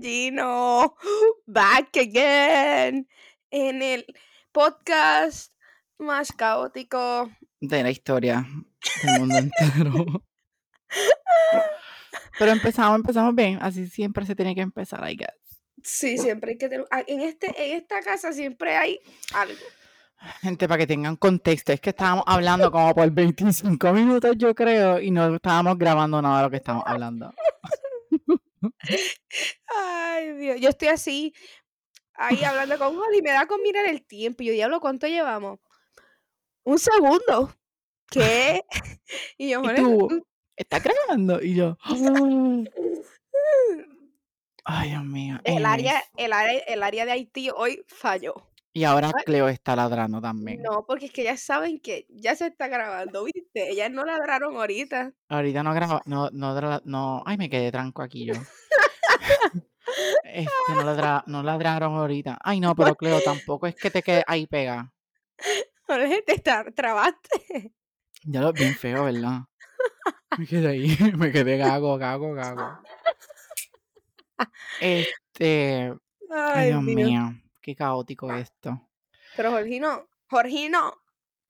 back again en el podcast más caótico de la historia del mundo entero. Pero empezamos, empezamos bien, así siempre se tiene que empezar, I guess. Sí, siempre hay que tener. ah, En, este, en esta casa siempre hay algo. Gente, para que tengan contexto, es que estábamos hablando como por 25 minutos, yo creo, y no estábamos grabando nada de lo que estábamos hablando. Ay, Dios. Yo estoy así, ahí hablando con Holly, y me da con mirar el tiempo. Y yo, diablo, ¿cuánto llevamos? Un segundo. ¿Qué? Y yo, Y tú, tú- ¿estás grabando? Y yo, ay, Dios mío. el área, el área, el área de Haití hoy falló. Y ahora. Cleo está ladrando también. No, porque es que ya saben que ya se está grabando, ¿viste? Ellas no ladraron ahorita. Ahorita no graba, no, no, no, ay, me quedé tranco aquí yo. Este, no, ladra- no ladraron ahorita. Ay, no, pero Cleo, tampoco es que te quede ahí pega. Jorge, te trabaste. Ya lo bien feo, ¿verdad? Me quedé ahí, me quedé gago, gago, gago. Este, ay, Dios mío, qué caótico esto. Pero Jorgino, Jorgino,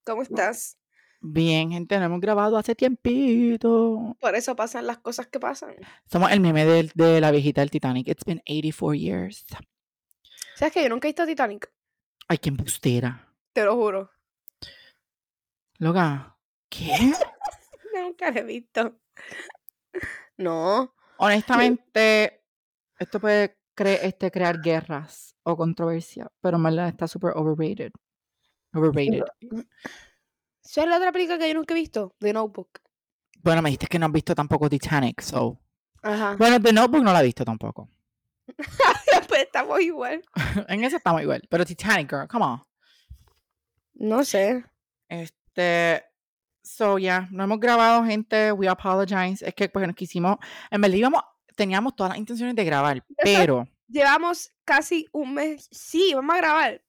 ¿cómo estás? Bien, gente, no hemos grabado hace tiempito. Por eso pasan las cosas que pasan. Somos el meme del- de, la viejita del Titanic. It's been 84 years. ¿Sabes que yo nunca he visto Titanic? Ay, qué embustera. Te lo juro. Loca, ¿qué? Nunca la he visto. No. Honestamente, esto puede cre- este, crear guerras o controversia, pero verdad está súper overrated. Overrated. ¿Esa es la otra película que yo nunca he visto? The Notebook. Bueno, me dijiste que no has visto tampoco Titanic, so. Ajá. Bueno, The Notebook no la he visto tampoco. pues estamos igual. en esa estamos igual. Pero Titanic, girl, come on. No sé. Este. So, ya, no hemos grabado, gente. We apologize. Es que, pues, nos quisimos. En verdad, íbamos, teníamos todas las intenciones de grabar, pero. Llevamos casi un mes. Sí, vamos a grabar.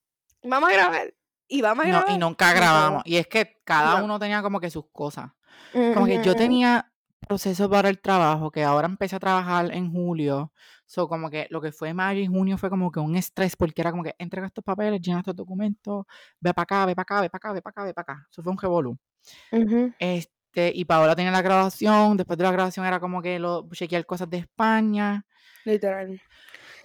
Vamos a grabar. Y vamos a No, grabar. y nunca no. grabamos. Y es que cada No. uno tenía como que sus cosas. Como que yo tenía procesos para el trabajo, que ahora empecé a trabajar en julio. So, como que lo que fue mayo y junio fue como que un estrés, porque era como que entrega estos papeles, llena estos documentos, ve para acá, ve para acá, ve para acá, ve para acá, ve para acá. Eso fue un revolú. Ujú. Este, y Paola tenía la grabación, después de la grabación era como que lo chequear cosas de España. Literal.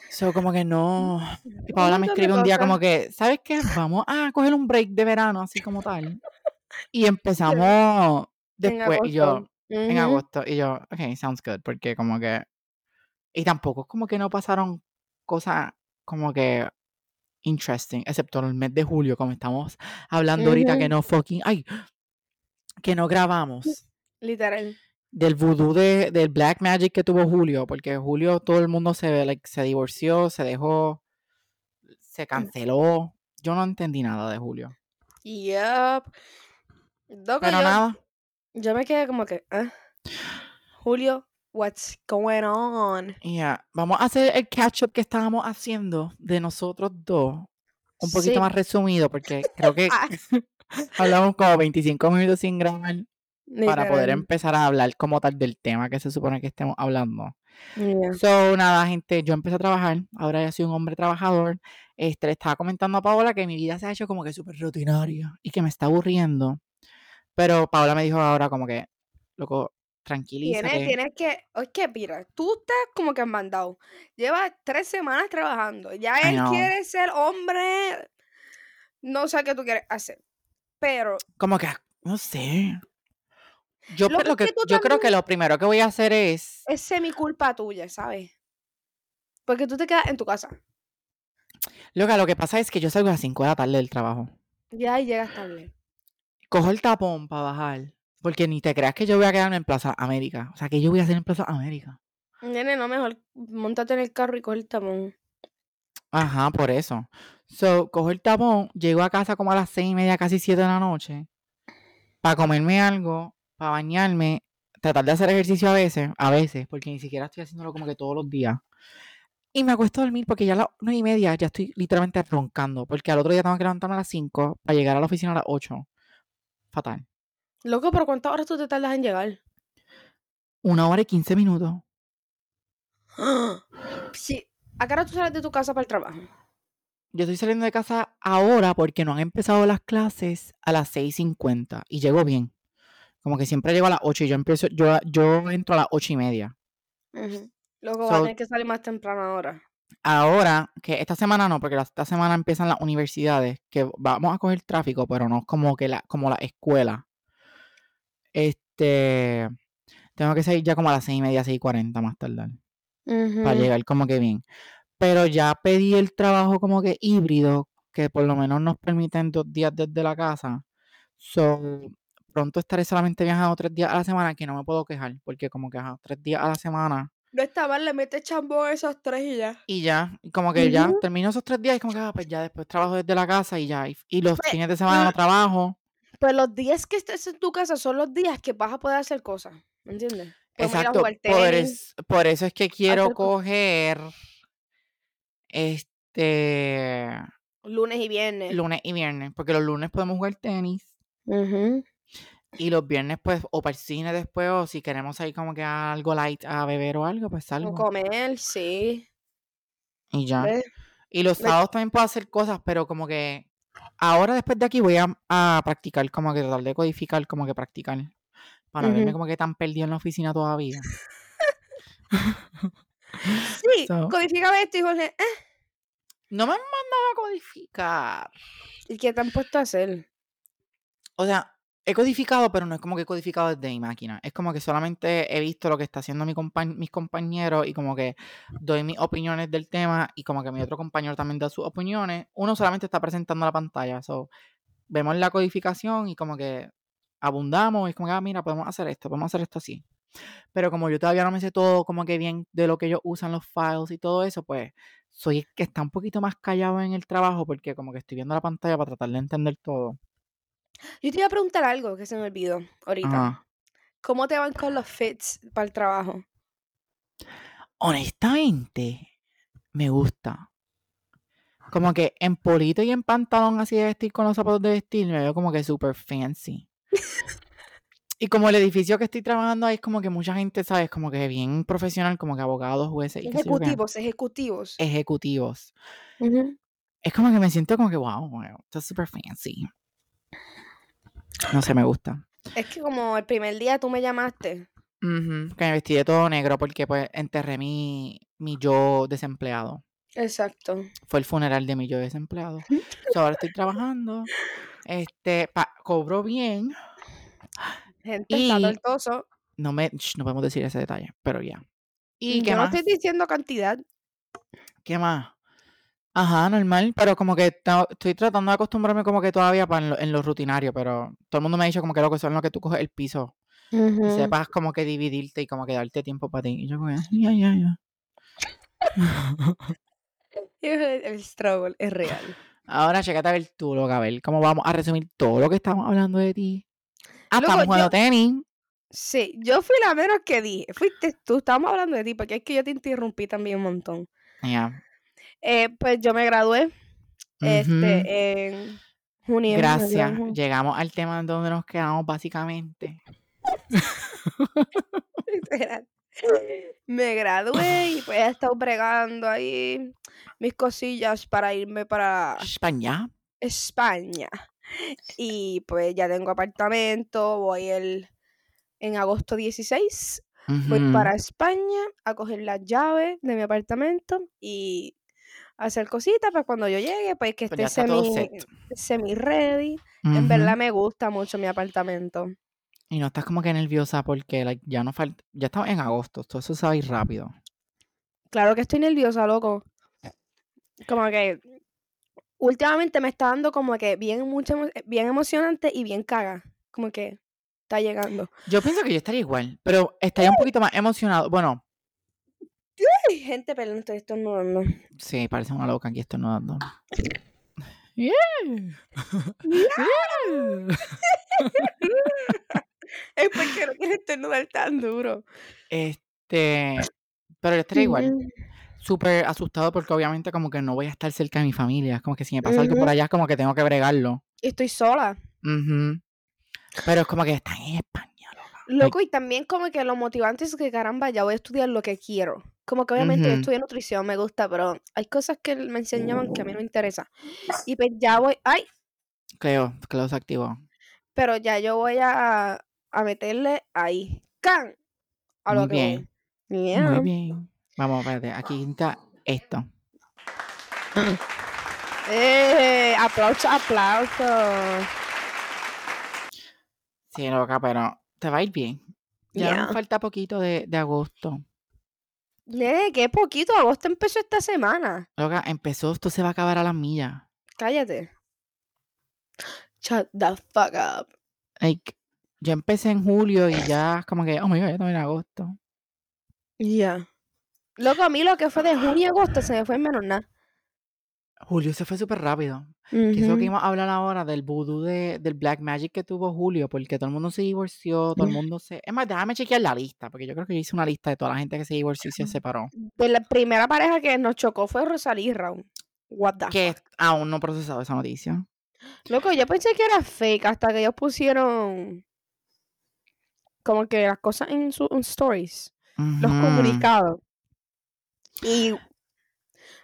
So, como que no. Y Paola me escribe un día como que, ¿sabes qué? Vamos a coger un break de verano, así como tal. Y empezamos En después, y yo, agosto. en Ujú. agosto, y yo, ok, sounds good, porque como que, y tampoco como que no pasaron cosas como que interesting, excepto en el mes de julio, como estamos hablando ahorita que no fucking, ay, que no grabamos Literal. del voodoo de, del Black Magic que tuvo Julio, porque Julio todo el mundo se, like, se divorció, se dejó, se canceló. Yo no entendí nada de Julio. Yup. Loco, Pero yo, nada, yo me quedé como que, ah, Julio, what's going on? ya, vamos a hacer el catch up que estábamos haciendo de nosotros dos, un poquito Sí. más resumido, porque creo que Ah, hablamos como 25 minutos sin grabar para poder empezar a hablar como tal del tema que se supone que estemos hablando. Yeah. So, nada, gente, yo empecé a trabajar, ahora ya soy un hombre trabajador. Este, le estaba comentando a Paola que mi vida se ha hecho como que súper rutinaria y que me está aburriendo. Pero Paola me dijo ahora como que, loco, Tienes, tranquilízate. tienes que, es que mira, tú estás como que mandado. Llevas tres semanas trabajando. Ya él quiere ser hombre. No sé qué tú quieres hacer. Pero Como que, no sé. Yo, lo es que yo creo que lo primero que voy a hacer es, es semi culpa tuya, ¿sabes? Porque tú te quedas en tu casa. loca, lo que pasa es que yo salgo a las 5 de la tarde del trabajo. Ya ahí llegas tarde. Cojo el tapón para bajar. Porque ni te creas que yo voy a quedarme en Plaza América. O sea, que yo voy a hacer en Plaza América. Nene, no, mejor montate en el carro y coge el tapón. Ajá, por eso. So, cojo el tapón, llego a casa como a las seis y media, casi siete de la noche, para comerme algo, para bañarme, tratar de hacer ejercicio a veces, a veces, porque ni siquiera estoy haciéndolo como que todos los días. Y me acuesto a dormir porque ya a las nueve y media ya estoy literalmente roncando, porque al otro día tengo que levantarme a las cinco para llegar a la oficina a las ocho. Fatal. Loco, pero ¿cuántas horas tú te tardas en llegar? Una hora y quince minutos. Sí. ¿A qué hora tú sales de tu casa para el trabajo? Yo estoy saliendo de casa ahora porque no han empezado las clases a las 6.50 y llego bien. Como que siempre llego a las 8 y yo empiezo, yo, yo entro a las 8 y media. Luego vas a So- tener que salir más temprano ahora. Ahora, que esta semana no, porque esta semana empiezan las universidades, que vamos a coger tráfico, pero no es como que la, como la escuela. Este, tengo que salir ya como a las seis y media, seis y cuarenta más tardar, para Ujú. llegar como que bien. Pero ya pedí el trabajo como que híbrido, que por lo menos nos permiten dos días desde la casa. So, pronto estaré solamente viajando tres días a la semana, que no me puedo quejar, porque como que ajá, tres días a la semana No está mal, le metes chambón a esos tres y ya. Y ya, y como que ya termino esos tres días y como que, ah, pues ya después trabajo desde la casa y ya. Y, y los Pues, fines de semana no trabajo. Pues los días que estés en tu casa son los días que vas a poder hacer cosas. ¿Me entiendes? Podemos Exacto. Por, es- por eso es que quiero cosas. Este Lunes y viernes. lunes y viernes. Porque los lunes podemos jugar tenis. Y los viernes, pues, o para el cine después, o si queremos salir como que a algo light a beber o algo, pues O salgo. comer, sí. Y ya. ¿Ves? Y los sábados también puedo hacer cosas, pero como que ahora después de aquí voy a, a practicar, como que tratar de codificar, como que practicar. Para no verme como que tan perdido en la oficina todavía. Sí, So, codifícame esto y Jorge, eh, no me han mandado a codificar. ¿y qué te han puesto a hacer? O sea, he codificado, pero no es como que he codificado desde mi máquina. Es como que solamente he visto lo que está haciendo mi mis compañeros y como que doy mis opiniones del tema y como que mi otro compañero también da sus opiniones. Uno solamente está presentando la pantalla. So, vemos la codificación y como que abundamos y es como que, ah, mira, podemos hacer esto, podemos hacer esto así. Pero como yo todavía no me sé todo como que bien de lo que ellos usan los files y todo eso, pues soy el que está un poquito más callado en el trabajo porque como que estoy viendo la pantalla para tratar de entender todo. Yo te iba a preguntar algo que se me olvidó ahorita. Ajá. ¿Cómo te van con los fits para el trabajo? Honestamente, me gusta. Como que en polito y en pantalón así de vestir con los zapatos de vestir, me veo como que súper fancy. Y como el edificio que estoy trabajando ahí es como que mucha gente, ¿sabes? Como que bien profesional, como que abogados, jueces y Ejecutivos, ejecutivos. ejecutivos. Ujú. Es como que me siento como que, wow, wow, esto es súper fancy. No sé, me gusta. Es que como el primer día tú me llamaste. Que me vestí de todo negro porque pues enterré mi, mi yo desempleado. Exacto. Fue el funeral de mi yo desempleado. So, ahora estoy trabajando. Este, pa- cobro bien. Gente, está Y tortoso. no me, sh, no podemos decir ese detalle, pero ya. ¿Y qué Yo no más? estoy diciendo cantidad. ¿Qué más? Ajá, normal, pero como que estoy tratando de acostumbrarme como que todavía pa en, lo, en lo rutinario, pero todo el mundo me ha dicho como que lo que son lo que tú coges el piso y sepas como que dividirte y como que darte tiempo para ti. Y yo como ya, ya, ya. El el struggle es real. Ahora, chécate a ver tú, loca, a ver cómo vamos a resumir todo lo que estamos hablando de ti. Ah, estamos jugando yo- tenis. Sí, yo fui la menos que dije. Fuiste tú, estábamos hablando de ti, porque es que yo te interrumpí también un montón. Ya. Eh, pues yo me gradué Ujú. este, en junio. en Gracias. Llegamos al tema donde nos quedamos básicamente. Me gradué y pues he estado bregando ahí mis cosillas para irme para España. España. Y pues ya tengo apartamento, voy el en agosto 16, voy Ujú. para España a coger las llaves de mi apartamento y hacer cositas para cuando yo llegue, pues que Pues esté semi, semi ready. En verdad me gusta mucho mi apartamento. Y no estás como que nerviosa porque like, ya no falta. Ya estamos en agosto. Todo eso se va a ir rápido. Claro que estoy nerviosa, loco. Como que últimamente me está dando como que bien mucho emo- bien emocionante y bien caga. Como que está llegando. Yo pienso que yo estaría igual, pero estaría un poquito más emocionado. Bueno, Ay, gente, perdón, estoy estornudando. sí, parece una loca aquí estornudando. Yeah. Yeah. Es porque no quieres estornudar tan duro. Este, pero yo estaría igual. Súper asustado porque obviamente como que no voy a estar cerca de mi familia. Es como que si me pasa algo por allá es como que tengo que bregarlo. Y estoy sola. Pero es como que están en España, loca. Like, Loco, y también como que lo motivante es que caramba, ya voy a estudiar lo que quiero. Como que obviamente yo Ujú. estudié nutrición, me gusta, pero hay cosas que me enseñaban que a mí no me interesan. Y pues ya voy, ay, Creo que lo se activó. pero ya yo voy a, a meterle ahí, can, a lo Muy que bien. voy. Muy bien. Vamos, espérate. Aquí está esto. Eh, aplauso, aplauso. Sí, loca, pero te va a ir bien. Ya nos Yeah. falta poquito de, de agosto. Nene, qué poquito, agosto empezó esta semana. Loca, empezó, esto se va a acabar a las millas. Cállate. Shut the fuck up. Like, yo empecé en julio y ya es como que, oh my god, ya estamos en agosto. Ya. Loco, a mí lo que fue de junio a agosto se me fue en menos nada. Julio se fue súper rápido. Que eso que Ujú. íbamos a hablar ahora del vudú de, del Black Magic que tuvo Julio, porque todo el mundo se divorció, todo el mundo se... Es más, déjame chequear la lista, porque yo creo que yo hice una lista de toda la gente que se divorció y se separó. De la primera pareja que nos chocó fue Rosalía Raúl. What the Que fuck. aún no he procesado esa noticia. Loco, yo pensé que era fake hasta que ellos pusieron como que las cosas en sus stories, los comunicados. Y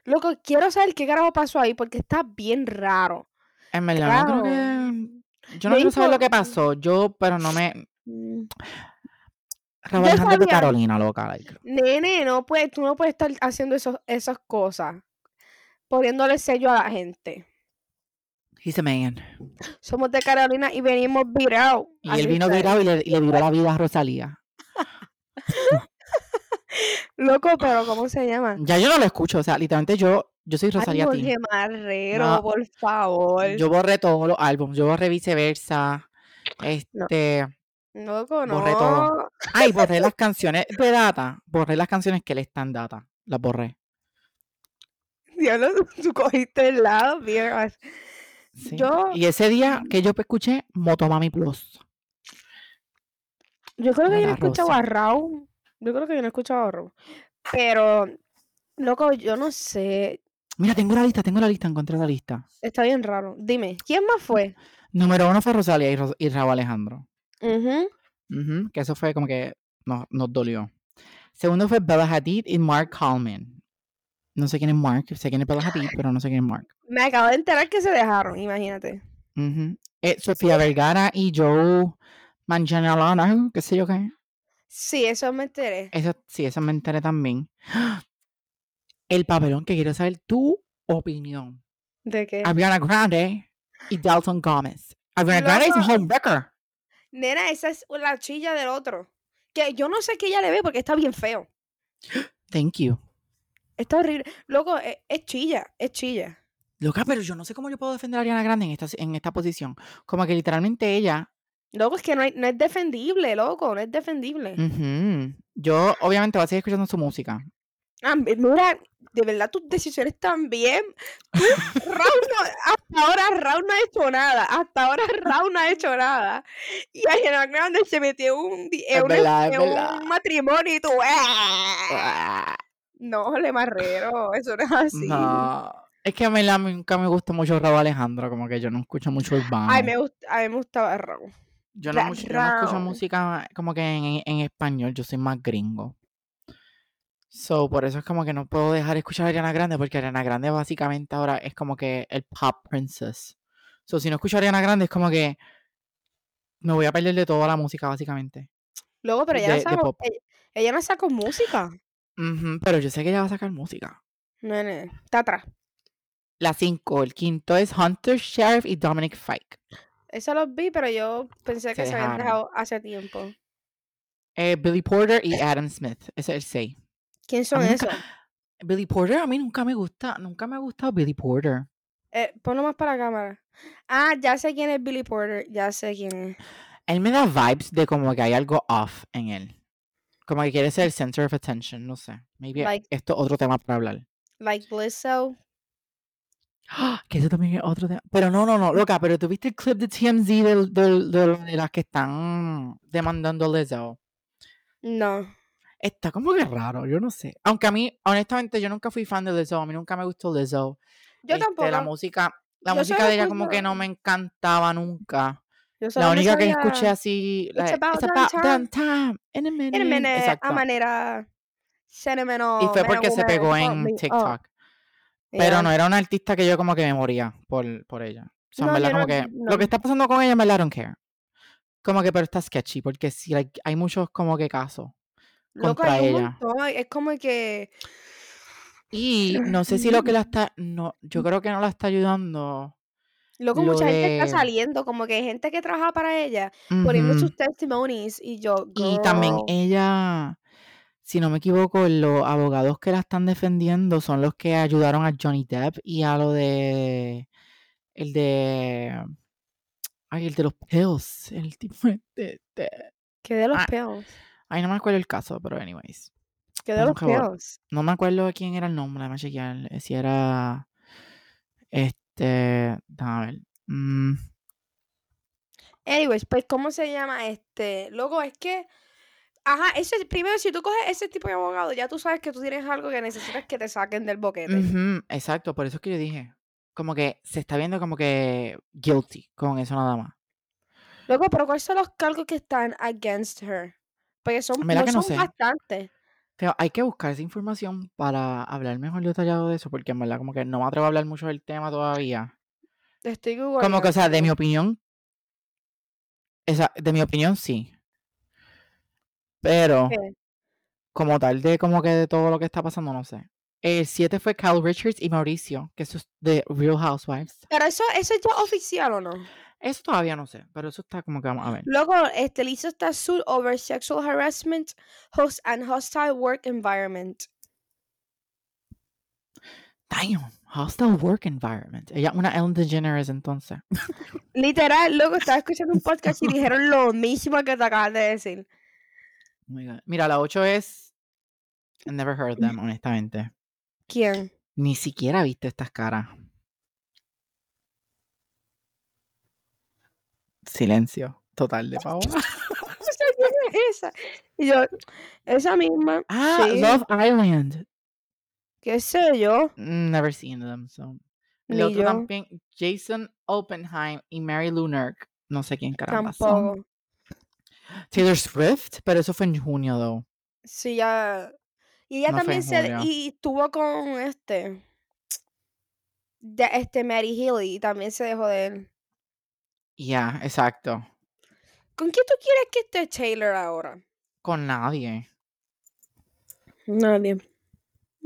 loco, quiero saber qué carajo pasó ahí porque está bien raro. En verdad, no creo Claro. que... Yo no quiero saber lo que pasó, yo, pero no me... Mm. Raúl Alejandro de Carolina, loca. like. Nene, no puedes, tú no puedes estar haciendo esos, esas cosas, poniéndole sello a la gente. He's a man. Somos de Carolina y venimos virados. Y él vino virado y le, y le viró la vida a Rosalía. Loco, pero ¿cómo se llama? Ya yo no lo escucho, o sea, literalmente yo, yo soy Ay, Rosalía Team. Jorge Marrero, No, por favor. Yo borré todos los álbumes, yo borré viceversa. Este, Loco, no. borré todo. ay, borré las canciones de data, borré las canciones que le están data, las borré. Diablo, tú- cogiste el lado, vieja. sí. Yo- Y ese día que yo escuché Motomami Plus. Yo creo que yo no he La escuchado a Raúl. Yo creo que yo no he escuchado Raúl. Pero, loco, yo no sé. Mira, tengo la lista, tengo la lista, encontré la lista. Está bien raro. Dime, ¿quién más fue? Número uno fue Rosalía y, Ros- y Raúl Alejandro. Ujú. Ujú, que eso fue como que nos, nos dolió. Segundo fue Bella Hadid y Mark Coleman. No sé quién es Mark, sé quién es Bella Hadid, pero no sé quién es Mark. Me acabo de enterar que se dejaron, imagínate. Ujú. Eh, Sofía Vergara y Joe Manganiello, qué sé yo qué. Sí, eso me enteré. Eso, sí, eso me enteré también. El papelón que quiero saber tu opinión. ¿De qué? Ariana Grande y Dalton Gómez. Ariana Grande es un homewrecker. Nena, esa es la chilla del otro. Que yo no sé qué ella le ve porque está bien feo. Thank you. Está horrible. Loco, es, es chilla, es chilla. Loca, pero yo no sé cómo yo puedo defender a Ariana Grande en esta, en esta posición. Como que literalmente ella Loco, es que no, hay- no es defendible, loco, no es defendible. Ujú. Yo obviamente voy a seguir escuchando su música. Ah, mi- mira, de verdad tus decisiones también. Raúl no- hasta ahora Raúl no ha hecho nada. Hasta ahora Raúl no ha hecho nada. Y Ariana Grande se metió en un, en verdad, en un matrimonio y tú. ¡ah! Ah, No, le marrero, eso no es así. No. Es que a mí nunca me gusta mucho Raúl Alejandro, como que yo no escucho mucho urbano. Ay, me gusta, a mí me gustaba Raúl. Yo, no, mucho- yo no escucho música como que en, en español, yo soy más gringo. So, por eso es como que no puedo dejar de escuchar a Ariana Grande, porque Ariana Grande básicamente ahora es como que el pop princess. So, si no escucho a Ariana Grande es como que me voy a perder de toda la música, básicamente. Luego, pero ella, De- no sacó, pop. ella, ella no sacó música. Ujú, pero yo sé que ella va a sacar música. Nene, está atrás. La 5, el quinto es Hunter Sheriff y Dominic Fike. Eso los vi, pero yo pensé que Se se habían dejado hace tiempo. Eh, Billy Porter y Adam Smith. Ese es el 6. ¿Quién son esos? Billy Porter a mí nunca me gusta, nunca me ha gustado Billy Porter. Eh, ponlo más para la cámara. Ah, ya sé quién es Billy Porter. Ya sé quién es. Él me da vibes de como que hay algo off en él. Como que quiere ser el center of attention, no sé. Maybe Like- esto es otro tema para hablar. Like Lizzo. ¡Ah! Que eso también es otro tema. Pero no, no, no, loca, pero tuviste el clip de TMZ del- del- de las que están demandando Lizzo. No. Está como que raro, yo no sé. Aunque a mí, honestamente, yo nunca fui fan de Lizzo. A mí nunca me gustó Lizzo. Yo Este, tampoco. La música, la Yo música de ella como que no me encantaba nunca. La única que escuché así, la- It's about It's about time. in a minute. In a minute, a manera. Cinnamon Y fue porque se pegó en oh, TikTok. Pero no era una artista que yo como que me moría por, por ella. O sea, en No, verdad, yo como no- que no. lo que está pasando con ella, en verdad, I don't care. Como que, pero está sketchy, porque sí, like, hay muchos como que casos. Loco, contra un ella. Es como que. Y no sé si lo que la está, no, yo creo que no la está ayudando. Loco, Lo mucha gente está saliendo, como que hay gente que trabaja para ella, poniendo Ujú. sus testimonies y yo. Y también ella, si no me equivoco, los abogados que la están defendiendo son los que ayudaron a Johnny Depp y a lo de el de ay, el de los pills, el tipo de, de- Que de los Ah, peos. ay, no me acuerdo el caso, pero anyways. Que de los peos. No me acuerdo quién era el nombre, déjame chequear, si era este, déjame ver. mm, Anyways, pues, ¿cómo se llama este? Loco, es que. Ajá, ese, primero, si tú coges ese tipo de abogado, ya tú sabes que tú tienes algo que necesitas que te saquen del boquete. exacto, por eso es que yo dije, como que se está viendo como que guilty con eso nada más. Loco, pero ¿cuáles son los cargos que están against her? Porque son, ¿Verdad no que no son sé? bastantes. Pero hay que buscar esa información para hablar mejor detallado de eso, porque en verdad como que no me atrevo a hablar mucho del tema todavía. Estoy Como que, o sea, de mi opinión, esa, de mi opinión sí. Pero ¿Qué? como tal de como que de todo lo que está pasando, no sé. El 7 fue Cal Richards y Mauricio, que eso es de Real Housewives. Pero eso, eso es ya oficial o no? Eso todavía no sé, pero eso está como que vamos a ver. Luego, este Lisa está sued over sexual harassment host and hostile work environment. Damn, hostile work environment. Ella es una Ellen DeGeneres entonces. Literal, luego estaba escuchando un podcast y dijeron lo mismo que te acabas de decir. Oh my God. Mira, la 8 es... I never heard them, honestamente. ¿Quién? Ni siquiera viste estas caras. Silencio total de Paola. O sea, ¿quién es esa? Y yo, esa misma. Ah, sí, Love Island. qué sé yo. Mm, Never seen them, so. El Ni otro yo. también, Jason Oppenheim y Mary Lou Nurk. No sé quién caramba son. Taylor Swift, pero eso fue en junio, though. Sí, ya. Y ella No también se. Y estuvo con este. De, este Mary Healy y también se dejó de él. Ya, exacto. ¿Con quién tú quieres que esté Taylor ahora? Con nadie. Nadie.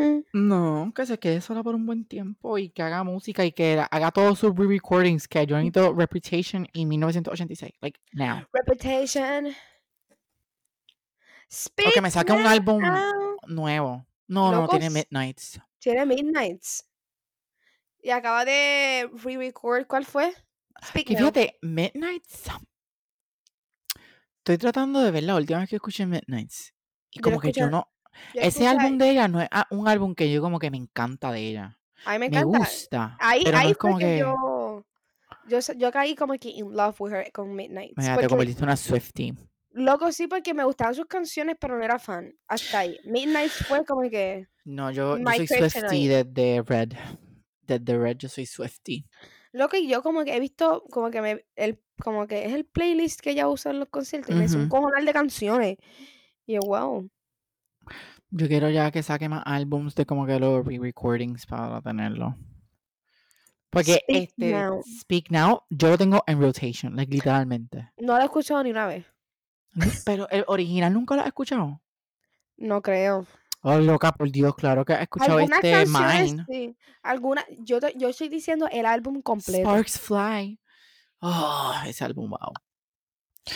Mm. No, que se quede sola por un buen tiempo y que haga música y que haga todos sus re-recordings que yo necesito Reputation y 1986. Like, now. Reputation. O que me saque un Speak álbum nuevo. No, no, tiene Midnights. Tiene Midnights. Y acaba de re-record. ¿Cuál fue? Speak Que fíjate, Midnights. Estoy tratando de ver la última vez que escuché Midnights. Y Yo como que yo no. Ese álbum de ella no es ah, un álbum que yo como que me encanta de ella. A mí me Me, encanta. gusta. Ahí, pero no ahí es como que, yo, yo, yo caí como que in love with her con Midnights. Mira, te porque, convertiste en una Swiftie. loco, sí, porque me gustaban sus canciones, pero no era fan. Hasta ahí. Midnights fue como que. No, yo, yo soy. Swiftie desde Red. Desde Red yo soy Swiftie. Loco, y yo como que he visto, como que me, el, como que es el playlist que ella usa en los conciertos. Y me hizo un cojonal de canciones. Y yo, wow. Yo quiero ya que saque más álbums de como que los re-recordings para tenerlo. Porque Speak este Now. Speak Now, yo lo tengo en rotation, like, literalmente. No la he escuchado ni una vez. Pero el original nunca lo has escuchado. No creo. Oh, loca, por Dios, claro que has escuchado Algunas este canciones, Mine. sí. Algunas, yo, te- yo estoy diciendo el álbum completo. Sparks Fly. Oh, ese álbum, wow.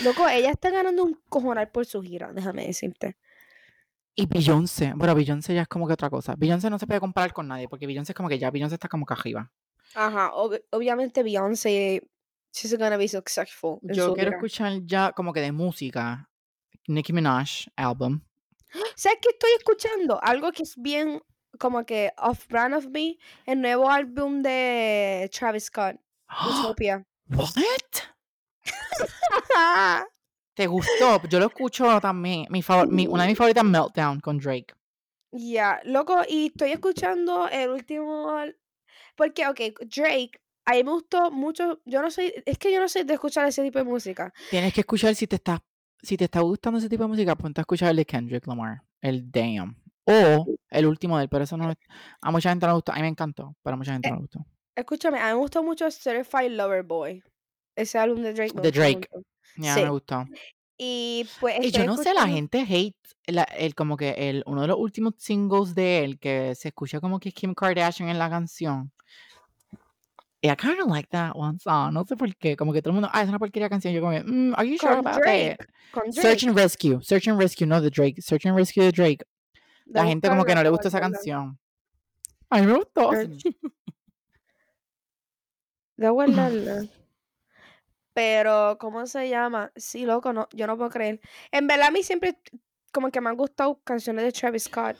Loco, ella está ganando un cojonal por su gira, déjame decirte. Y Beyoncé. Bueno, Beyoncé ya es como que otra cosa. Beyoncé no se puede comparar con nadie, porque Beyoncé es como que ya Beyoncé está como que arriba. Ajá, ob- obviamente Beyoncé, she's gonna be successful. Yo quiero escuchar ya como que de música. Nicki Minaj album. ¿Sabes qué estoy escuchando? Algo que es bien como que off-brand of me, el nuevo álbum de Travis Scott, Utopia. What? ¿Te gustó? Yo lo escucho también. Mi favor- mi- una de mis favoritas, Meltdown, con Drake. Ya, loco, y estoy escuchando el último. Porque, ok, Drake, a mí me gustó mucho. Yo no soy. Es que yo no soy de escuchar ese tipo de música. Tienes que escuchar si te está, si te está gustando ese tipo de música, ponte a escuchar el de Kendrick Lamar. El Damn. O el último de él, pero eso no es- a mucha gente no le gustó. A mí me encantó, pero a mucha gente no le gustó. Escúchame, a mí me gustó mucho Certified Lover Boy. Ese álbum de Drake. De Drake. Ya Sí. me gustó. Y pues. Y yo no sé, la gente hate la- el, como que el, uno de los últimos singles de él que se escucha como que Kim Kardashian en la canción. Y I kind of like that one song. No sé por qué. Como que todo el mundo, ah, es una porquería canción. Yo como, mm, are you sure Con about Drake. that? Con Search and Rescue. Search and Rescue, no de Drake. Search and Rescue de Drake. La de gente como que no le gustó esa canción. A mí me gustó. De guardarla. Pero, ¿cómo se llama? Sí, loco, no, yo no puedo creer. En verdad, a mí siempre como que me han gustado canciones de Travis Scott.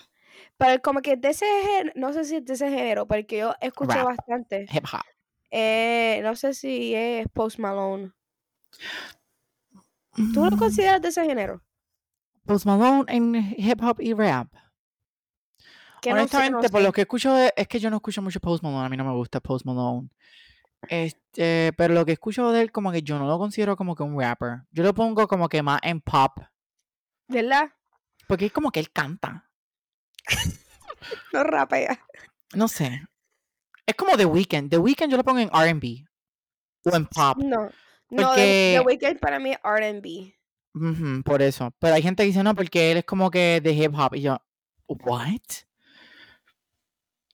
Pero como que de ese género, no sé si es de ese género, porque yo escuché Rap. bastante. Hip hop. Eh, no sé si es Post Malone. ¿Tú lo Mm, consideras de ese género? Post Malone en hip hop y rap. Que no sé, no Honestamente, por lo que escucho, es que yo no escucho mucho Post Malone, a mí no me gusta Post Malone. Este, pero lo que escucho de él, como que yo no lo considero como que un rapper. Yo lo pongo como que más en pop, ¿Verdad? porque es como que él canta. No rapea. No sé. Es como The Weeknd. The Weeknd yo lo pongo en R&B o en pop. No. No, The, Weeknd para mí es R&B. Ujú, por eso. Pero hay gente que dice no, porque él es como que de hip hop. Y yo, ¿what?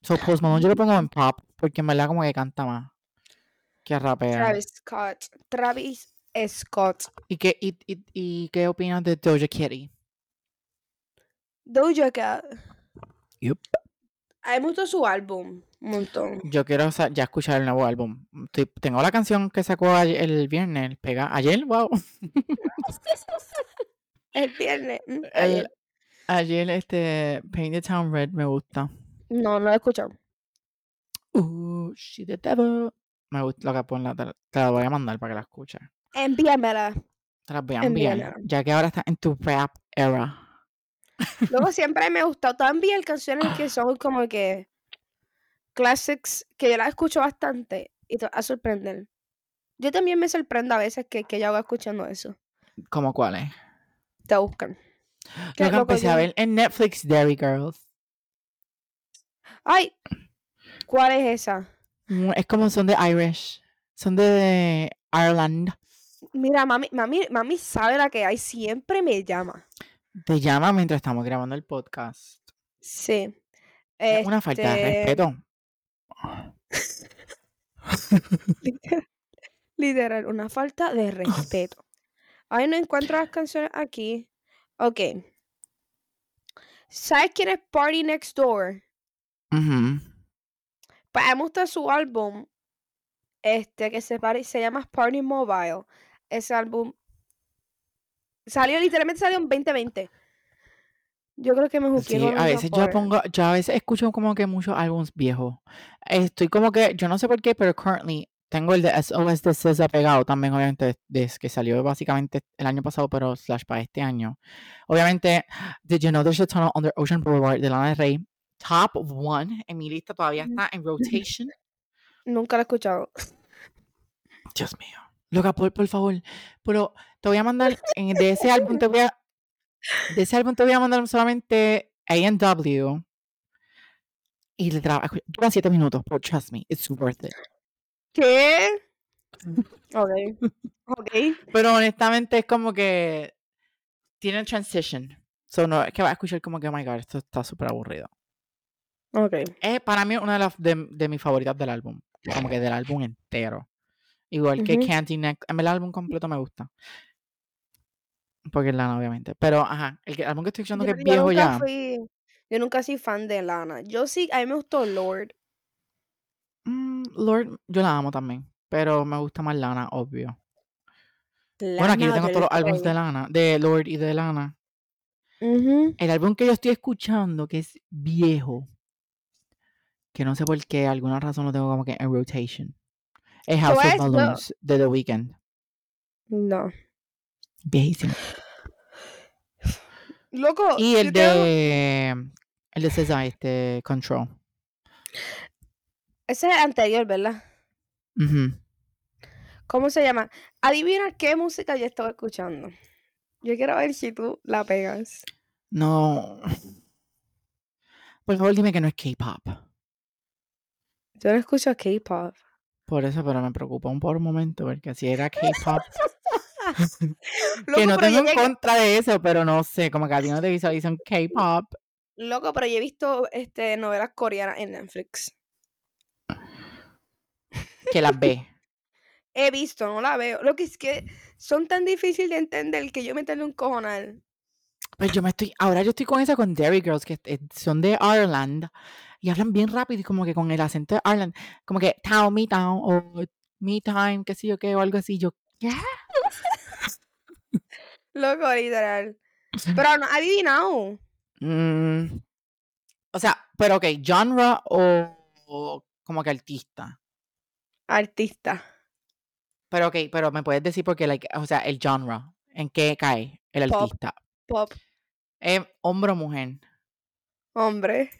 So Post Malone yo lo pongo en pop, porque en verdad como que canta más que rapea. Travis Scott. Travis Scott. ¿Y qué, y, y- y qué opinas de Doja Kitty? Doja Cat. Mí me gustó su álbum. Un montón. Yo quiero ya escuchar el nuevo álbum. Estoy- tengo la canción que sacó ayer- el viernes, pega ayer, wow. El viernes. mm, El- ayer. ayer este Paint the Town Red me gusta. No, no lo he escuchado. Uh, she the devil. Me gusta lo que pone, te, la- te la voy a mandar para que la escuches. Envíamela. Te la voy a enviar, ya que ahora está en tu rap era. Luego siempre me ha gustado también canciones que son como que classics, que yo las escucho bastante y te a sorprender. Yo también me sorprendo a veces que, que yo hago escuchando eso. ¿Cómo cuál es? Te buscan. Lo que empecé a ver en Netflix, Dairy Girls. Ay, ¿cuál es esa? Mm, Es como son de Irish. Son de Ireland. Mira, mami, mami, mami sabe la que hay, siempre me llama. Te llama mientras estamos grabando el podcast. Sí. Es una falta de Este, respeto. Literal, literal, una falta de respeto. Ay, no encuentro las canciones aquí. Ok. ¿Sabes quién es Party Next Door? Ujú. Pues me gusta su álbum. Este, que se, se llama Party Mobile. Ese álbum salió, literalmente salió en 2020. Yo creo que me juqué Sí, a veces yo pongo, yo a veces escucho como que muchos álbumes viejos. Estoy como que, yo no sé por qué, pero currently tengo el de SOS de SZA pegado también, obviamente, desde que salió básicamente el año pasado, pero slash para este año. Obviamente, Did You Know There's a Tunnel Under Ocean Boulevard de Lana del Rey, top one en mi lista todavía está en rotation. Nunca lo he escuchado. Dios mío. Loca, por, por favor. Pero te voy a mandar, en, de ese álbum te voy a, de ese álbum te voy a mandar solamente A&W. Y le trabajo, dura siete minutos, pero trust me, it's worth it. ¿Qué? Ok. Ok. Pero honestamente es como que tiene transition. So no, es que va a escuchar como que, oh my god, esto está súper aburrido. Ok. Es para mí una de, las de, de mis favoritas del álbum. Como que del álbum entero. Igual que Ujú. Candy Neck. En el álbum completo me gusta. Porque es Lana, obviamente. Pero, ajá, el que- álbum que estoy escuchando que es viejo ya. fui- yo nunca soy fan de Lana. Yo sí, a mí me gustó Lord. mm, Lord, yo la amo también. Pero me gusta más Lana, obvio. bueno, aquí yo tengo todos los álbumes de. Lana. De Lord y de Lana. Ujú. El álbum que yo estoy escuchando, que es viejo. Que no sé por qué, alguna razón lo tengo como que en rotation. Es House of no. Balloons de The Weeknd. No. Viejísimo. Loco. Y el tengo- de. El de César, este. Control. Ese es el anterior, ¿verdad? ¿Cómo se llama? Adivina qué música yo estaba escuchando. Yo quiero ver si tú la pegas. No. Por favor, dime que no es K-pop. Yo no escucho K-pop. Por eso, pero me preocupa un por un momento, porque si era K-pop, que no tengo en llegué- contra de eso, pero no sé, como que a ti no te visualizan K-pop. Loco, pero yo he visto este, novelas coreanas en Netflix. que las ve. He visto, no la veo. Lo que es que son tan difíciles de entender que yo me tengo un cojonal. Pues yo me estoy, ahora yo estoy con esa con Derry Girls, que son de Ireland, y hablan bien rápido y como que con el acento de Ireland, como que town, me town, o me time, qué sé yo qué, o algo así. Yo, ¿qué? Loco, literal. Pero no, adivinado. Mm, o sea, pero ok, genre o, o como que artista. Artista. Pero ok, pero me puedes decir porque, like, o sea, el genre, ¿en qué cae el Pop. artista? Pop. ¿Es hombre o mujer? Hombre.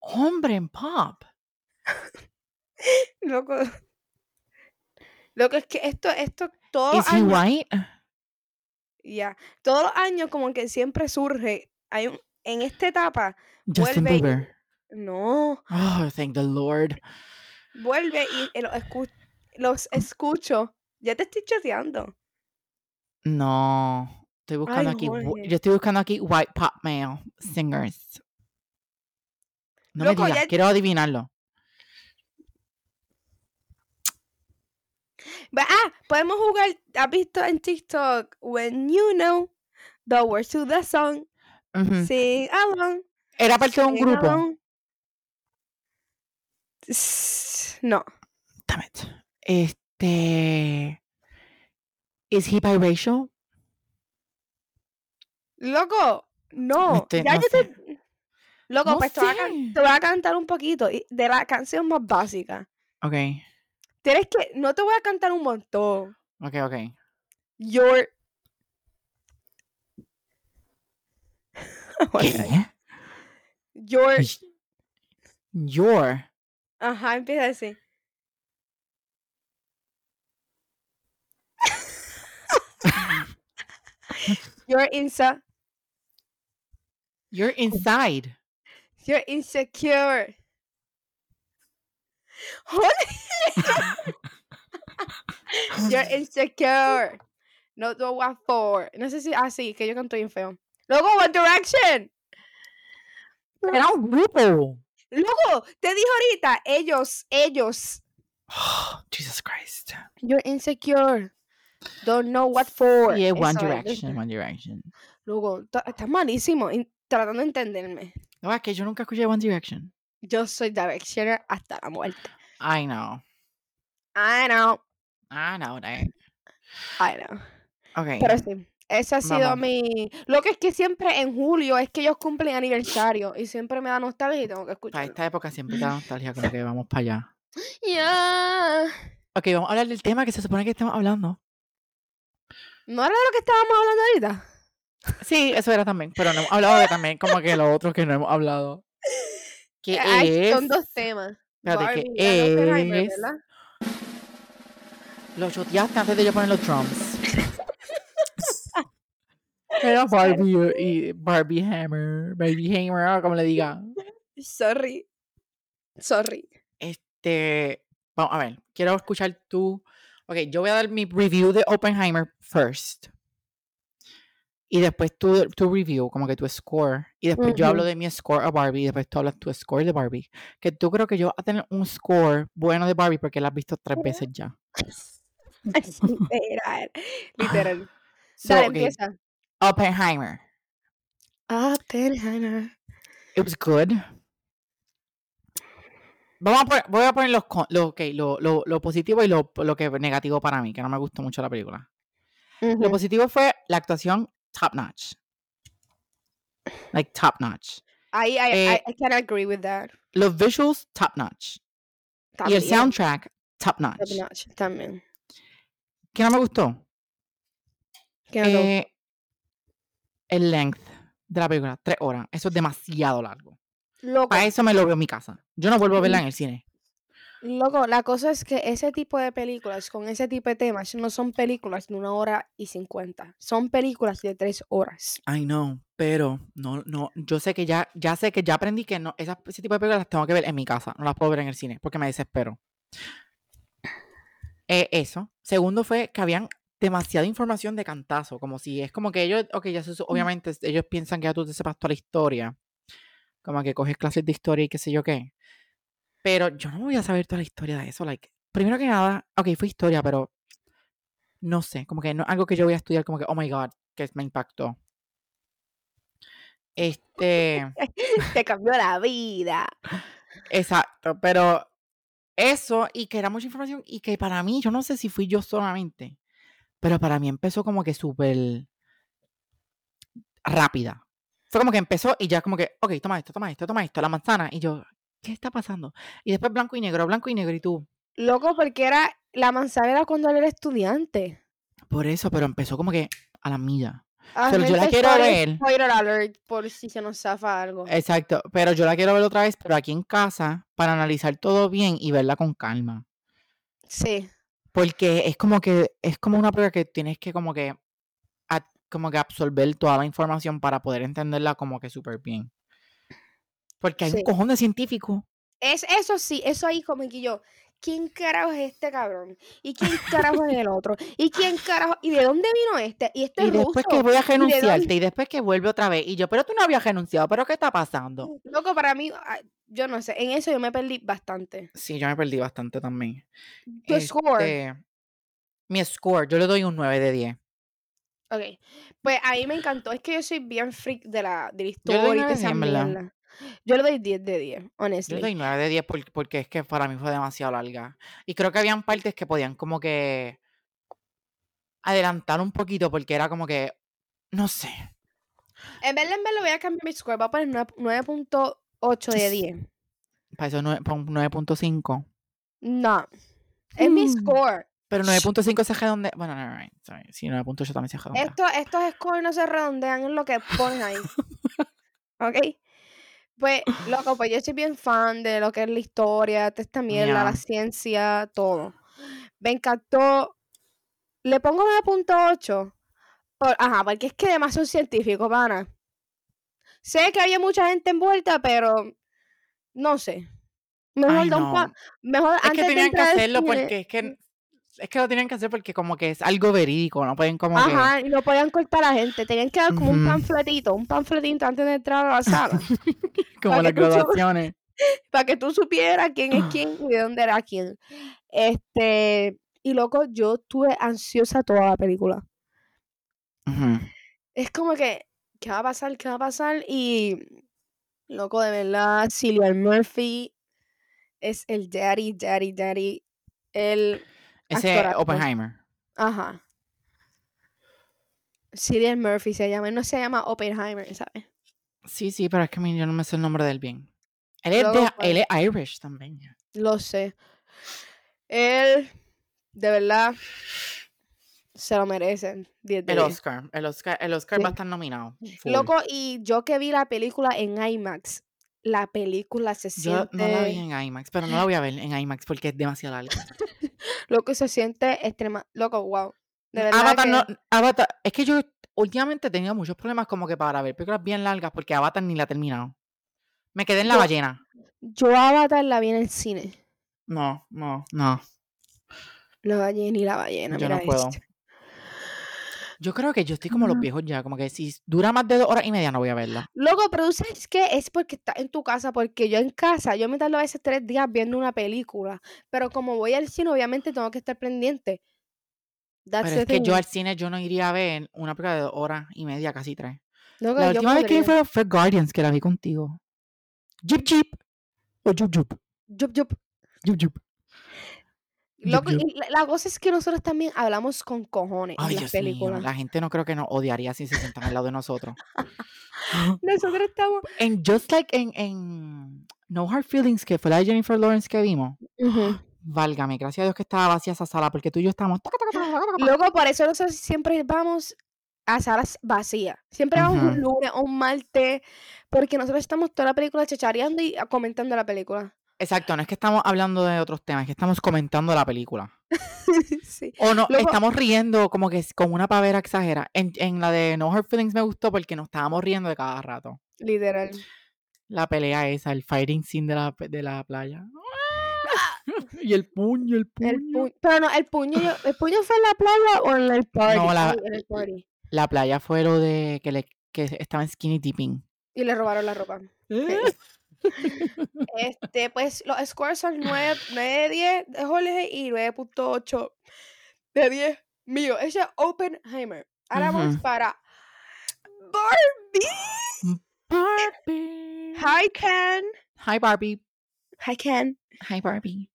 Hombre en pop. Loco. Loco, es que esto, esto, todos los ¿Is he años. white? Ya. Todos los años, como que siempre surge. Hay un, en esta etapa. Justin Vuelve y- Bieber. No. Oh, thank the Lord. Vuelve y eh, los, escu- los escucho. Ya te estoy chateando. No. Estoy buscando Ay, aquí. Jorge. Yo estoy buscando aquí white pop male singers. No Loco, me digas, ya- quiero adivinarlo. Ah, podemos jugar. ¿Has visto en TikTok? When you know the words to the song, Ujú. sing along. Era parte de un grupo. along. No. Damn it. Este. ¿Is he biracial? Loco, no. Este, ya no yo sé. te. Loco, No pues te voy, a te voy a cantar un poquito de la canción más básica. Ok, Tienes que. No te voy a cantar un montón. ok, ok. Your. ¿Qué? Your. Your. Ajá, empieza así. You're insa. You're inside. You're insecure. Holy. You're insecure. No know what for. No sé si. Ah, sí, que yo canto bien feo. Luego, One Direction. Era un grupo. Luego, te dijo ahorita, ellos, ellos. Jesus Christ. You're insecure. Don't know what for. Yeah, One Eso Direction. One Direction. Luego, estás malísimo in- tratando de entenderme. No, es que yo nunca escuché One Direction. Yo soy Directioner hasta la muerte. I know. I know, I know that. I know. Ok. Pero sí, ese ha sido Vamos. mi... Lo que es que siempre en julio es que ellos cumplen aniversario y siempre me da nostalgia y tengo que Para escucharlo. esta época siempre da nostalgia, como que vamos para allá. Ya. Ok, vamos a hablar del tema que se supone que estamos hablando. ¿No era de lo que estábamos hablando ahorita? Sí, eso era también, pero no hemos hablado de también como que lo otro que no hemos hablado. Que Eh, ay, es... Son dos temas. Espérate, que Barbie es-. Lo choteaste antes de yo poner los drums. Era Barbie y Barbie Hammer, Baby Hammer, como le diga. Sorry. Sorry. Este, vamos a ver, quiero escuchar tu. Ok, yo voy a dar mi review de Oppenheimer first. Y después tu, tu review, como que tu score. Y después yo hablo de mi score a Barbie. Y después tú hablas tu score de Barbie. Que tú creo que yo voy a tener un score bueno de Barbie porque la has visto tres veces ya. Literal. Literal. So, Dale, ok, empieza. Oppenheimer. Oppenheimer. It was good. Vamos a poner, voy a poner los, lo, ok, lo, lo, lo positivo y lo, lo que negativo para mí, que no me gustó mucho la película. Lo positivo fue la actuación top notch. Like top notch. I, I, Eh, I, I can agree with that. Los visuals top notch. Y el soundtrack top top notch. notch, También. ¿Qué no me gustó? ¿Qué no? Eh, el length de la película, tres horas. Eso es demasiado largo. Loco, Para eso me lo veo en mi casa. Yo no vuelvo a verla en el cine. Loco, la cosa es que ese tipo de películas con ese tipo de temas no son películas de una hora y cincuenta. Son películas de tres horas. I know. Pero no, no, yo sé que ya, ya sé que ya aprendí que no, esas, ese tipo de películas las tengo que ver en mi casa, no las puedo ver en el cine, porque me desespero. Eh, eso. Segundo fue que habían demasiada información de cantazo, como si es como que ellos, ok, ya se, obviamente ellos piensan que ya tú te sepas toda la historia, como que coges clases de historia y qué sé yo qué. Pero yo no voy a saber toda la historia de eso, like, primero que nada, ok, fue historia, pero no sé, como que no algo que yo voy a estudiar como que, oh my god, que me impactó. Este. Te cambió la vida. Exacto, pero eso y que era mucha información y que para mí, yo no sé si fui yo solamente, pero para mí empezó como que súper rápida. Fue como que empezó y ya como que, ok, toma esto, toma esto, toma esto, la manzana. Y yo, ¿qué está pasando? Y después blanco y negro, blanco y negro y tú. Loco, porque era la manzana era cuando él era estudiante. Por eso, pero empezó como que a la milla. Ah, Pero yo la quiero ver. spoiler alert, por si se nos zafa algo. Exacto, pero yo la quiero ver otra vez, pero aquí en casa, para analizar todo bien y verla con calma. Sí. Porque es como que, es como una prueba que tienes que como que, a- como que absorber toda la información para poder entenderla como que súper bien. Porque hay Sí. un cojón de científicos. Es, eso sí, eso ahí como que yo, ¿quién carajo es este cabrón? ¿Y quién carajo es el otro? ¿Y quién carajo? ¿Y de dónde vino este? Y este Y es después que voy a renunciarte y después que vuelve otra vez. Y yo, pero tú no habías renunciado, pero ¿qué está pasando? Loco, para mí, yo no sé, en eso yo me perdí bastante. Sí, yo me perdí bastante también. Tu score. Este, Mi score, yo le doy un 9 de 10. Ok. Pues a mí me encantó. Es que yo soy bien freak de la, de la Yo le doy historia y de nueve de esa 10, en verdad. mierda. Yo le doy 10 de 10, Yo honestly. le doy 9 de 10 por- porque es que para mí fue demasiado larga. Y creo que habían partes que podían como que adelantar un poquito porque era como que, no sé. En verdad, en verdad voy a cambiar mi score. Voy a poner nueve- 9.8 de 10. Para eso nueve- para un 9.5. No. Es mi Mm. score. Pero 9.5 se redondea. Bueno, no, no, sorry. Sí, 9.8 también se redondea. Esto, estos scores no se redondean en lo que ponen ahí. ¿Ok? Pues, loco, pues yo soy bien fan de lo que es la historia, toda esta mierda, la ciencia, todo. Me encantó. Le pongo 9.8. Por, ajá, porque es que además son científicos, pana. Sé que había mucha gente envuelta, pero no sé. Mejor, Ay, da un pa- no. mejor Es que de tenían que hacerlo porque es que es que lo tenían que hacer porque como que es algo verídico, no pueden como que Ajá, y no podían cortar a la gente. Tenían que dar como un panfletito, un panfletito antes de entrar a la sala. como las graduaciones. para que tú supieras quién es quién y de dónde era quién. Este, y loco, yo estuve ansiosa toda la película. Ujú. Es como que, ¿qué va a pasar? ¿Qué va a pasar? Y, loco, de verdad, Cillian Murphy es el daddy, daddy, daddy. El, Ese Actorazo. Oppenheimer. ajá. Cillian Murphy se llama, no se llama Oppenheimer, ¿sabes? Sí, sí, pero es que a mí yo no me sé el nombre del bien. Él es, Luego, de, él es Irish también. Lo sé. Él, de verdad, se lo merecen. 10 de El 10. Oscar. El Oscar, el Oscar Sí. va a estar nominado. full. Loco, y yo que vi la película en IMAX, la película se Yo siente. no la vi en IMAX, pero no la voy a ver en IMAX porque es demasiado larga. Loco, se siente extrema. Loco, wow. De verdad. Avatar que- no, Avatar, es que yo últimamente he tenido muchos problemas como que para ver películas bien largas porque Avatar ni la he terminado. Me quedé en la Yo- ballena. Yo Avatar la vi en el cine. No, no, no. La ballena y la ballena. Yo mira no puedo. Yo creo que yo estoy como los viejos ya, como que si dura más de dos horas y media no voy a verla. Loco, pero tú sabes qué? Es porque estás en tu casa, porque yo en casa, yo me tardo a veces tres días viendo una película, pero como voy al cine, obviamente tengo que estar pendiente. That's Pero es que yo al cine yo no iría a ver una película de dos horas y media, casi tres. La última vez que vi fue, fue Guardians, que la vi contigo. Jeep Jeep. O Jup Jup. Yup, yup. Jup Jup. Loco, yup. y la, la cosa es que nosotros también hablamos con cojones Ay, en las Dios mío. películas. La gente no creo que nos odiaría si se sentan al lado de nosotros. Nosotros estamos. En Just Like en, en No Hard Feelings, que fue la de Jennifer Lawrence que vimos. Ujú. Válgame, gracias a Dios que estaba vacía esa sala, porque tú y yo taca. Loco, por eso nosotros siempre vamos a salas vacías. Siempre vamos un Ujú. lunes o un martes, porque nosotros estamos toda la película chachareando y comentando la película. Exacto, no es que estamos hablando de otros temas, es que estamos comentando la película. sí. O no, Luego- estamos riendo como que con una pavera exagera. En, en la de No Hard Feelings me gustó porque nos estábamos riendo de cada rato. Literal. La pelea esa, el fighting scene de la, de la playa. y el puño, el puño. El pu- Pero no, el puño, yo- ¿el puño fue en la playa o en el party? No, la- en el party. La playa fue lo de que, le, que estaba en skinny dipping. Y le robaron la ropa. Este, pues los scores son 9, 9 de 10 de Jorge y 9.8 de 10 mío. Ese es Oppenheimer. Ahora vamos Ujú. para Barbie. Barbie. Hi, Ken. Hi, Barbie. Hi, Ken. Hi, Barbie.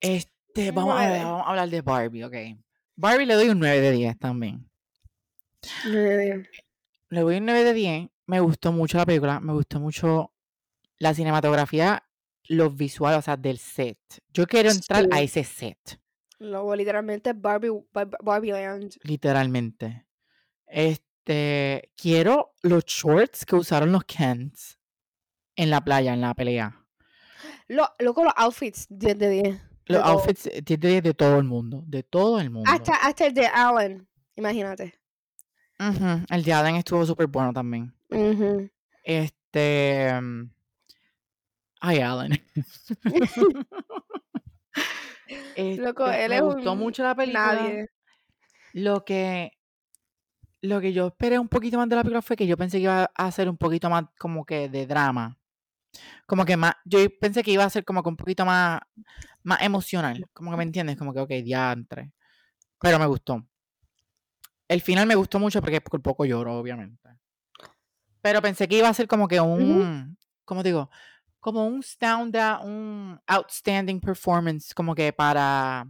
Este, vamos a, ver, vamos a hablar de Barbie, ok. Barbie le doy un 9 de 10 también. Le doy un 9 de 10. Me gustó mucho la película. Me gustó mucho la cinematografía, los visuales, o sea, del set. Yo quiero entrar a ese set, Luego, literalmente, Barbie, Bar- Barbie Land. literalmente. Este, quiero los shorts que usaron los Kens en la playa, en la pelea. Lo, luego, los outfits, 10 de 10. Los outfits eh, de, de, de todo el mundo, de todo el mundo. Hasta, hasta el de Alan. Imagínate. Ujú, El de Adam estuvo súper bueno también. Ujú. Este. mm, Ay, Alan. Loco, Este, él me es gustó un mucho la película. Nadie. Lo que. Lo que yo esperé un poquito más de la película fue que yo pensé que iba a ser un poquito más como que de drama. Como que más. Yo pensé que iba a ser como que un poquito más. Más emocional. Como que me entiendes. Como que, ok, diantre. Pero me gustó. El final me gustó mucho porque por poco lloro, obviamente. Pero pensé que iba a ser como que un. ¿Cómo digo? Como un stand un outstanding performance. Como que para.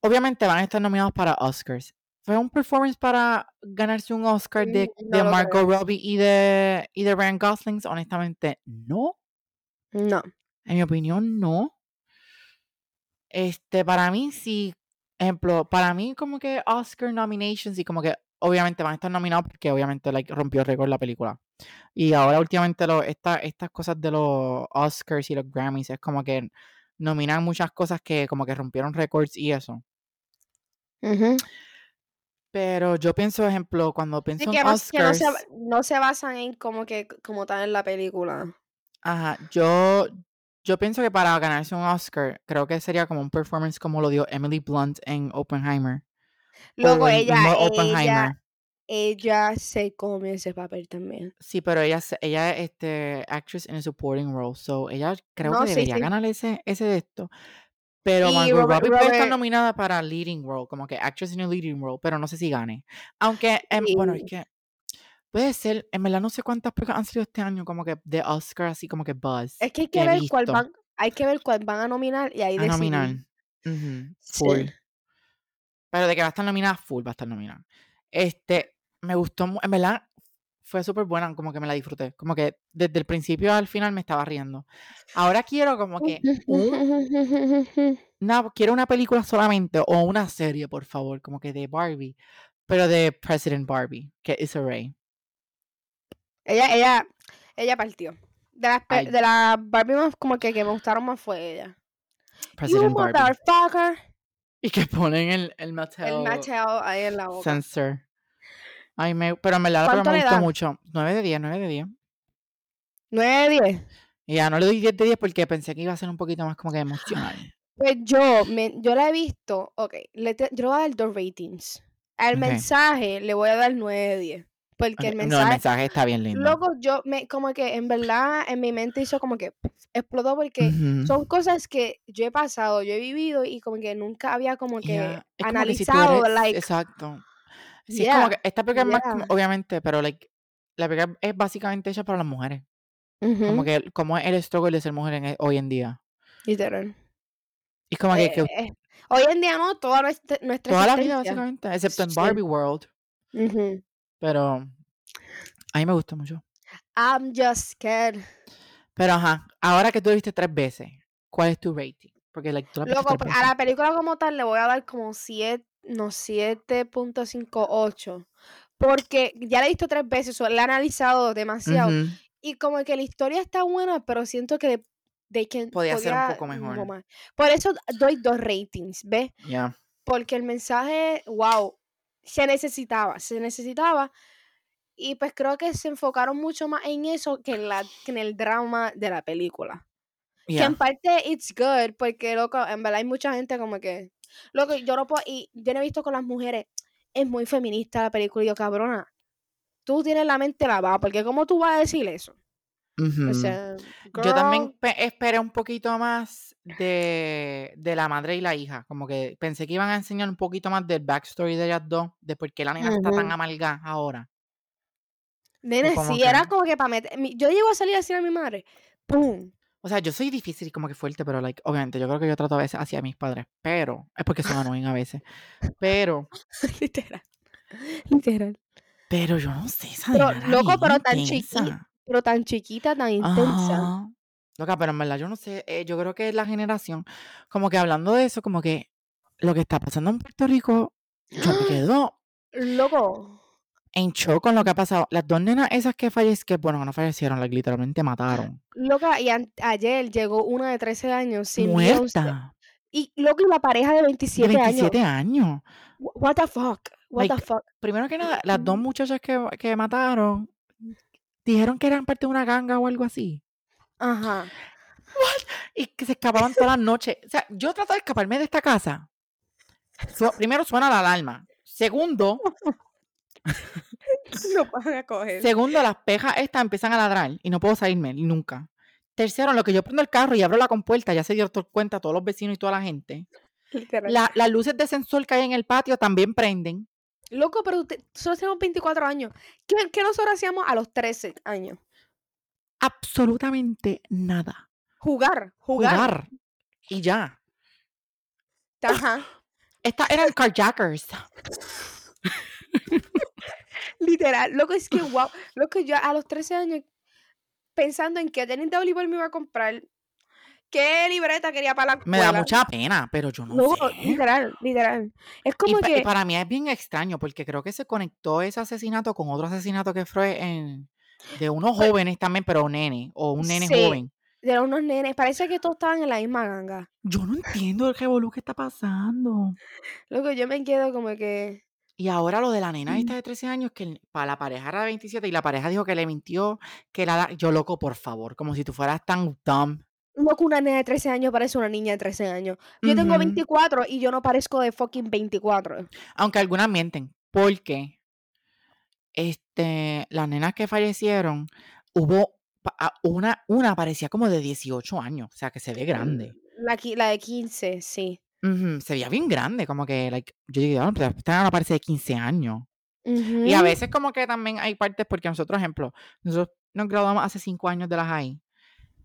Obviamente van a estar nominados para Oscars. ¿Fue un performance para ganarse un Oscar de, de no lo Margot. Robbie y de, y de Ryan Gosling? Honestamente, no. No. En mi opinión, no. Este, para mí sí, ejemplo, para mí como que Oscar nominations y como que obviamente van a estar nominados porque obviamente like, rompió récord la película. Y ahora últimamente lo, esta, estas cosas de los Oscars y los Grammys es como que nominan muchas cosas que como que rompieron récords y eso. Pero yo pienso, ejemplo, cuando pienso Sí, que, en no, que no, Oscars, se, no se basan en como que como tal en la película. ajá, yo, yo pienso que para ganarse un Oscar, creo que sería como un performance como lo dio Emily Blunt en Oppenheimer. Luego ella, ella, ella se come ese papel también. Sí, pero ella, ella es este, actress in a supporting role, so ella creo No, que sí, debería sí. ganar ese, ese de esto. Pero Margot Robert- Robbie puede estar nominada para leading role, como que actress in a leading role, pero no sé si gane. Aunque, em, bueno, es Sí. que puede ser, en verdad no sé cuántas películas han salido este año como que de Oscar, así como que buzz. Es que hay que ver cuál van, hay que ver cuál van a nominar y ahí a decidir. nominar. Full. Pero de que va a estar nominada, full va a estar nominada. Este, me gustó, en verdad, fue súper buena, como que me la disfruté. Como que desde el principio al final me estaba riendo. Ahora quiero como que un, una, quiero una película solamente o una serie, por favor, como que de Barbie, pero de President Barbie, que es Ray. Ella, ella, ella partió. De las, Ay. de las Barbie más como que, que me gustaron más fue ella. You President Barbie. motherfucker. Y que ponen el, el Mattel El machado ahí en la boca. sensor. Ay, me, pero verdad la ¿Cuánto película me gustó mucho. 9 de 10, 9 de 10. 9 de 10. Y ya no le doy 10 de 10 porque pensé que iba a ser un poquito más como que emocional. Pues yo, me, yo la he visto, ok, le te- yo le voy a dar dos ratings. Al Ok. mensaje le voy a dar 9 de 10. Porque el No, el mensaje, mensaje está bien lindo. luego yo, me, como que en verdad en mi mente hizo como que explotó porque Ujú. son cosas que yo he pasado, yo he vivido y como que nunca había como que Ya, es como que si analizado, eres- like, exacto. Sí, es como yeah, que esta película es más como- yeah. obviamente, pero like, la película es básicamente hecha para las mujeres. Como ujú, que como es el struggle de ser mujer en e- hoy en día. literal. Y es como que, que Eh, eh, hoy en día no, toda nuestra, nuestra toda la vida básicamente, excepto en Sí. Barbie World. Ujú. Pero a mí me gustó mucho. I'm just scared. Pero ajá, ahora que tú lo viste tres veces, ¿cuál es tu rating? Porque like, tú la Loco, tres pues, veces. a la película como tal le voy a dar como 7, no, 7.58. Porque ya la he visto tres veces, o la he analizado demasiado. Y como que la historia está buena, pero siento que they can- Podía ser un poco mejor. Por eso doy dos ratings, ¿ves? Ya. porque el mensaje, wow, se necesitaba, se necesitaba. Y pues creo que se enfocaron mucho más en eso que en, la, que en el drama de la película. Que en parte it's good, porque loco, en verdad hay mucha gente como que. Loco, yo no puedo. Y yo no he visto con las mujeres. Es muy feminista la película. Y yo, cabrona. Tú tienes la mente lavada, porque ¿cómo tú vas a decir eso? Ujú. O sea, Yo también esperé un poquito más de, de la madre y la hija. Como que pensé que iban a enseñar un poquito más del backstory de ellas dos, de por qué la nena está tan Ujú. amargada ahora. Nene, sí, que- era como que para meter. Yo llego a salir a decir a mi madre, ¡pum! O sea, yo soy difícil y como que fuerte, pero like, obviamente yo creo que yo trato a veces hacia mis padres, pero es porque son annoying a veces. Pero, Literal. Literal. pero yo no sé, esa Pero, loco, pero tan chiquita. Pero tan chiquita, tan intensa. Ajá. Loca, pero en verdad yo no sé, eh, yo creo que es la generación, como que hablando de eso, como que lo que está pasando en Puerto Rico, yo me quedo Loco. en shock con lo que ha pasado. Las dos nenas esas que fallecieron, que bueno, no fallecieron, like, literalmente mataron. Loca, y ayer llegó una de 13 años sin. Muerta. Y loco, y la pareja de De 27, 27 años. años. Wh- What the fuck? What the fuck? Primero que nada, las dos muchachas que, que mataron dijeron que eran parte de una ganga o algo así. Ajá. Y que se escapaban todas las noches. O sea, yo trato de escaparme de esta casa. Su- primero suena la alarma. Segundo, No a coger. segundo, las pejas estas empiezan a ladrar y no puedo salirme nunca. Tercero, en lo que yo prendo el carro y abro la compuerta, ya se dio cuenta todos los vecinos y toda la gente. La- las luces de sensor que hay en el patio también prenden. Loco, pero usted, nosotros tenemos 24 años. ¿Qué, qué nosotros hacíamos a los 13 años? Absolutamente nada. Jugar, jugar. Jugar. Y ya. Ajá. Estas eran carjackers. Literal. Loco, es que wow. Loco, yo a los 13 años pensando en qué tenis de voleibol me iba a comprar. ¿Qué libreta quería para la Me da escuela. mucha pena, pero yo no sé. literal, literal. Es Y, como pa- y que. para mí es bien extraño porque creo que se conectó ese asesinato con otro asesinato que fue en, de unos Pues jóvenes también, pero un nene o un nene Sí. joven. De unos nenes. Parece que todos estaban en la misma ganga. Yo no entiendo el revolú que está pasando. Loco, yo me quedo como que. Y ahora lo de la nena esta Mm. de 13 años, que para la pareja era de 27 y la pareja dijo que le mintió, que la... da- Yo loco, por favor, como si tú fueras tan dumb. Loco, una nena de 13 años parece una niña de 13 años. Yo tengo Ujú. 24 y yo no parezco de fucking 24. Aunque algunas mienten, porque este, las nenas que fallecieron, hubo pa- a- una, una parecía como de 18 años, o sea que se ve grande. La, qui- la de 15, sí. Ujú, se veía bien grande, como que, like, yo digo, "Ah, pero esta nena parece de 15 años. Y a veces como que también hay partes, porque nosotros, ejemplo, nosotros nos graduamos hace 5 años de la high,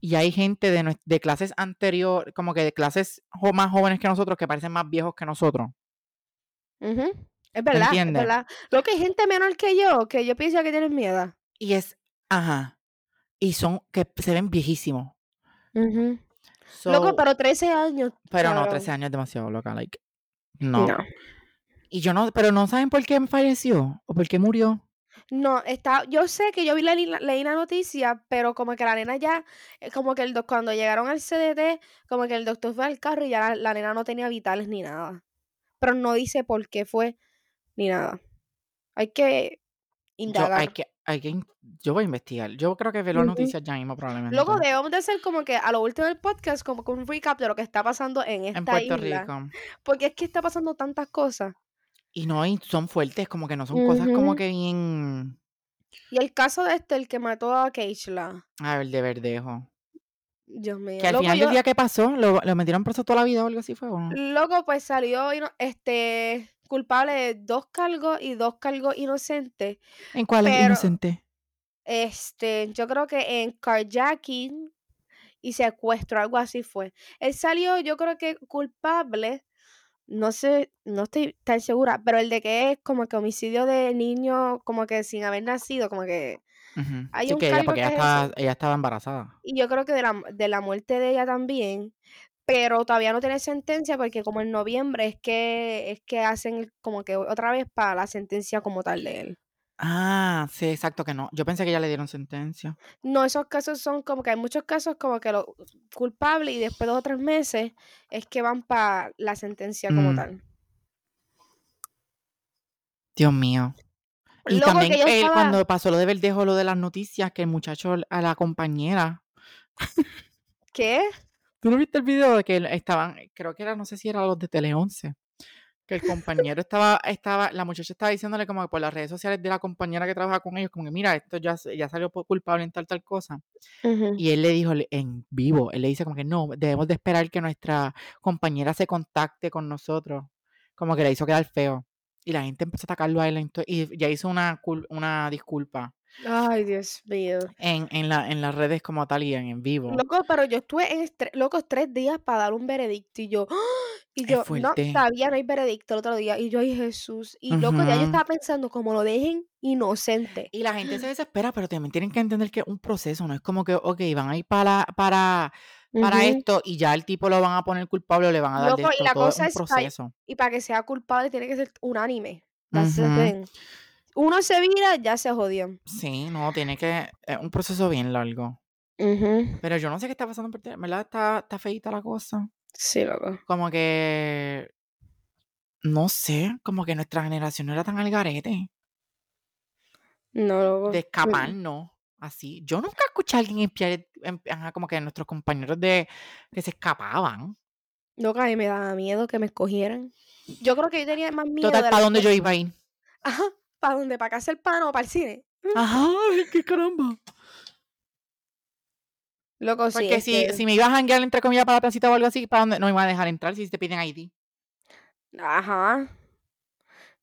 y hay gente de, de clases anterior, como que de clases más jóvenes que nosotros, que parecen más viejos que nosotros. Es verdad, es verdad. Lo que hay gente menor que yo, que yo pienso que tienen miedo. Y es, ajá, y son, que se ven viejísimos. Loco, So, pero 13 años. Pero no, cabrón. 13 años es demasiado loca, like. No. No. Y yo no, pero no saben por qué falleció o por qué murió. No, está, yo sé que yo vi la, leí la noticia, pero como que la nena ya, eh, como que el cuando llegaron al CDT, como que el doctor fue al carro y ya la, la nena no tenía vitales ni nada. Pero no dice por qué fue ni nada. Hay que Yo, indagar. hay que, hay que, yo voy a investigar. Yo creo que veo las Ujú. noticias ya mismo probablemente. Luego debemos de hacer como que a lo último del podcast, como que un recap de lo que está pasando en esta en Puerto isla. Rico. Porque es que está pasando tantas cosas. Y no, y son fuertes, como que no son cosas como que bien. Y el caso de este, el que mató a Keishla. A ver, de verdejo. Dios mío. Que al Loco, final yo- del día que pasó, lo, lo metieron preso toda la vida o algo así fue, ¿o no? Loco, pues salió ino- este culpable de dos cargos y dos cargos inocentes. ¿En cuál es pero- inocente? Este, yo creo que en carjacking y secuestro, algo así fue. Él salió, yo creo que culpable, no sé, no estoy tan segura, pero el de que es como que homicidio de niño, como que sin haber nacido, como que. Hay Sí, un que ella, porque que ella es estaba, ella estaba embarazada. Y yo creo que de la, de la muerte de ella también. Pero todavía no tiene sentencia porque como en noviembre es que es que hacen como que otra vez para la sentencia como tal de él. Ah, sí, exacto que no. Yo pensé que ya le dieron sentencia. No, esos casos son como que hay muchos casos como que lo culpable y después de dos o tres meses es que van para la sentencia como Mm. tal. Dios mío. Y que también él, estaba- cuando pasó lo de Verdejo, lo de las noticias, que el muchacho a la compañera. ¿Qué? ¿Tú no viste el video de que estaban, creo que era, no sé si era los de Tele 11, que el compañero estaba, estaba, la muchacha estaba diciéndole como que por las redes sociales de la compañera que trabaja con ellos, como que mira, esto ya, ya salió culpable en tal, tal cosa. Y él le dijo en vivo, él le dice como que no, debemos de esperar que nuestra compañera se contacte con nosotros. Como que le hizo quedar feo. Y la gente empezó a atacarlo a él y ya hizo una, una disculpa Ay, Dios mío. en, en, la, en las redes como tal y en, en vivo. Loco, pero yo estuve en estre- locos tres días para dar un veredicto y yo, ¡ah! y yo, no, todavía no hay veredicto el otro día. Y yo, ay, Jesús. Y loco, ya yo estaba pensando, como lo dejen inocente. Y la gente se desespera, pero también tienen que entender que es un proceso, no es como que, ok, van a ir para, para, para esto y ya el tipo lo van a poner culpable o le van a dar de Loco, y esto. la Todo cosa es un proceso. Y para que sea culpable tiene que ser unánime. That's thing. Uno se vira, ya se jodió. Sí, no, tiene que, es un proceso bien largo. Pero yo no sé qué está pasando, en ¿verdad? Está, está feita la cosa. Sí, loco. Como que, no sé, como que nuestra generación no era tan al garete No, loco. de Mm. escaparnos así. Yo nunca escuché a alguien espiar, em- como que nuestros compañeros de que se escapaban. A mí me daba miedo que me escogieran. Yo creo que yo tenía más miedo Total, ¿para dónde que- yo iba a ir? Ajá, ¿para dónde? ¿Para casa el pan o para el cine? Ajá, ay, qué caramba. Loco, sí. Porque si, que- si me ibas a janguear entre comillas para la placita o algo así, ¿para dónde? No me iban a dejar entrar si te piden ID. Ajá.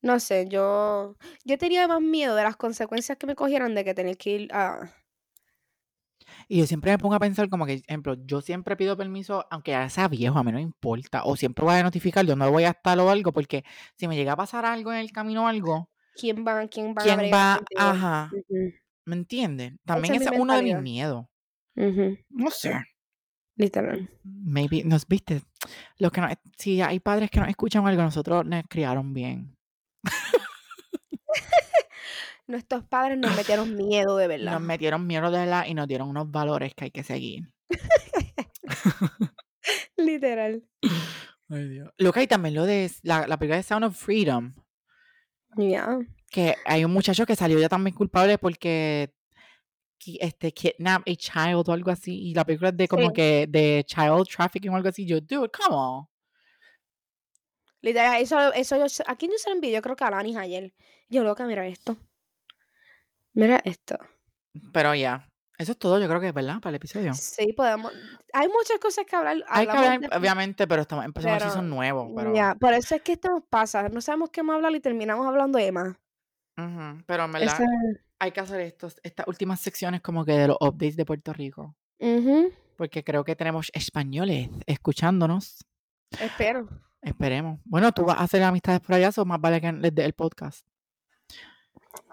No sé, yo... Yo tenía más miedo de las consecuencias que me cogieran de que tener que ir a... Y yo siempre me pongo a pensar como que, ejemplo, yo siempre pido permiso, aunque ya sea viejo, a mí no me importa. O siempre voy a notificar dónde voy a estar o algo, porque si me llega a pasar algo en el camino o algo, ¿Quién va, quién va a ¿quién bregar va? Ajá, ¿me entiendes? También es ese mi es uno de mis miedos. No sé. Literal. Maybe, nos viste. Los que no, si hay padres que nos escuchan algo, nosotros nos criaron bien. Nuestros padres nos metieron miedo de verdad. Nos metieron miedo de la y nos dieron unos valores que hay que seguir. Literal. Ay, Dios. Lo que hay también lo de la, la película de Sound of Freedom, Ya. que hay un muchacho que salió ya también culpable porque este kidnap a child o algo así y la película es de como Sí. que de child trafficking o algo así. Yo, dude, come on. Literal, eso, eso yo, ¿a quién yo se lo envié? Yo creo que a Lanis ayer. Yo, loca, mira esto. Mira esto. Pero ya, eso es todo, yo creo que es verdad para el episodio. Sí, podemos. Hay muchas cosas que hablar. Hay que hablar, de- obviamente, pero estamos empezando pero, season nuevo, pero, Ya, por eso es que esto nos pasa. No sabemos qué más hablar y terminamos hablando de más. Ujú, pero en verdad Esa- hay que hacer estos, estas últimas secciones como que de los updates de Puerto Rico, Ujú, porque creo que tenemos españoles escuchándonos. Espero. Esperemos. Bueno, tú vas a hacer amistades por allá, o más vale que les dé el podcast.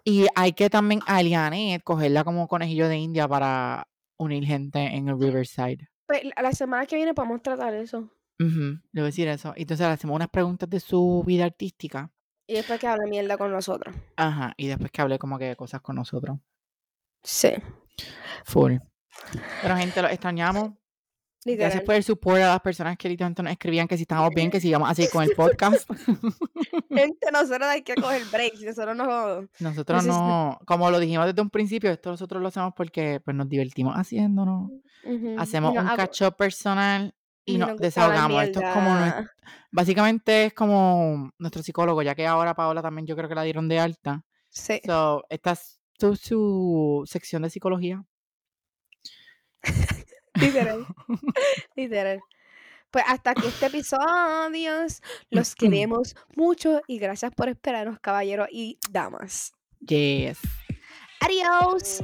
Y hay que también a Lianet cogerla como conejillo de India para unir gente en el Riverside. Pues, la- la semana que viene podemos tratar eso. Le voy a decir eso. Entonces le hacemos unas preguntas de su vida artística. Y después que hable mierda con nosotros. Ajá. Y después que hable como que cosas con nosotros. Sí. Full. Pero gente, los extrañamos. Gracias por el support a las personas que literalmente nos escribían que si estábamos bien, que sigamos así con el podcast. Gente, nosotros hay que coger breaks. Nosotros no. Nosotros no, como lo dijimos desde un principio, esto nosotros lo hacemos porque pues, nos divertimos haciéndonos. Hacemos no un up personal y y nos desahogamos. Esto es como, básicamente es como nuestro psicólogo, ya que ahora Paola también yo creo que la dieron de alta. Sí. So, esta es su, su sección de psicología. Literal. Literal. Pues hasta aquí este episodio. Los queremos mucho y gracias por esperarnos, caballeros y damas. Yes. Adiós.